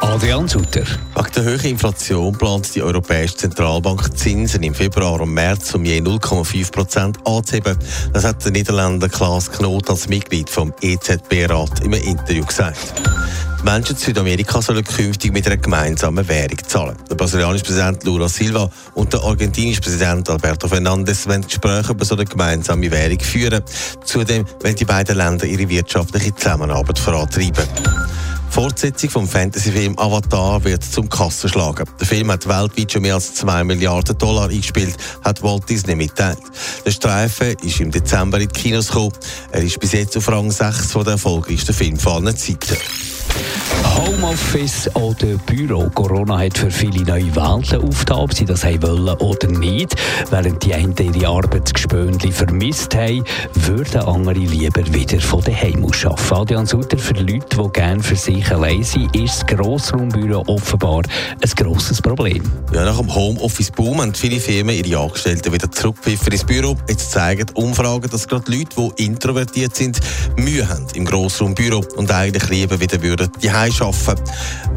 Adrian Sutter. Wegen der hohen Inflation plant die Europäische Zentralbank Zinsen im Februar und März um je 0,5 Prozent anzuheben. Das hat der Niederländer Klaas Knot als Mitglied vom EZB-Rat im Interview gesagt. Menschen in Südamerika sollen künftig mit einer gemeinsamen Währung zahlen. Der brasilianische Präsident Lula Silva und der argentinische Präsident Alberto Fernandes wollen Gespräche über so eine gemeinsame Währung führen. Zudem wollen die beiden Länder ihre wirtschaftliche Zusammenarbeit vorantreiben. Fortsetzung vom Fantasyfilm Avatar wird zum Kassenschlagen. Der Film hat weltweit schon mehr als 2 Milliarden Dollar eingespielt, hat Walt Disney mitteilt. Der Streifen ist im Dezember in die Kinos gekommen. Er ist bis jetzt auf Rang 6 von der erfolgreichsten Filme Zeiten. Homeoffice oder Büro. Corona hat für viele neue Welten aufgetan, ob sie das wollen oder nicht. Während die einen ihre Arbeitsgespönli vermisst haben, würden andere lieber wieder von daheim aus arbeiten. Adrian Sutter, für Leute, die gerne für sich allein sind, ist das Grossraumbüro offenbar ein grosses Problem. Ja, nach dem Homeoffice-Boom haben viele Firmen ihre Angestellten wieder zurückgepfiffen ins Büro. Jetzt zeigen Umfragen, dass gerade Leute, die introvertiert sind, Mühe haben im Grossraumbüro und eigentlich lieber wieder würden die arbeiten,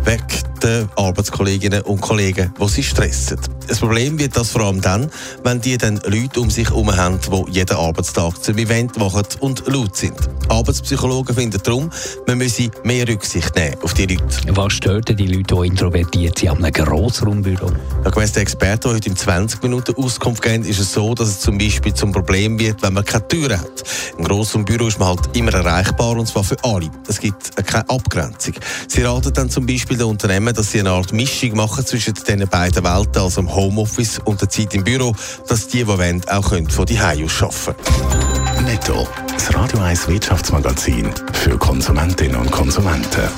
weg den Arbeitskolleginnen und Kollegen, die sie stressen. Das Problem wird das vor allem dann, wenn die dann Leute um sich herum haben, die jeden Arbeitstag zum Event machen und laut sind. Arbeitspsychologen finden darum, man müsse mehr Rücksicht nehmen auf die Leute. Was stört die Leute, die introvertiert sind, an einem Grossraumbüro? Ja, gemäss der Experten, die heute in 20 Minuten Auskunft geben, ist es so, dass es zum Beispiel zum Problem wird, wenn man keine Türen hat. Im Grossraumbüro ist man halt immer erreichbar und zwar für alle. Es gibt keine Abgrenzung. Sie raten dann zum Beispiel den Unternehmen, dass sie eine Art Mischung machen zwischen diesen beiden Welten, also im Homeoffice und der Zeit im Büro, dass die, die wollen, auch von die aus arbeiten Netto, das Radio 1 Wirtschaftsmagazin für Konsumentinnen und Konsumenten.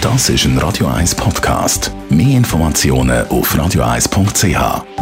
Das ist ein Radio 1 Podcast. Mehr Informationen auf radio1.ch.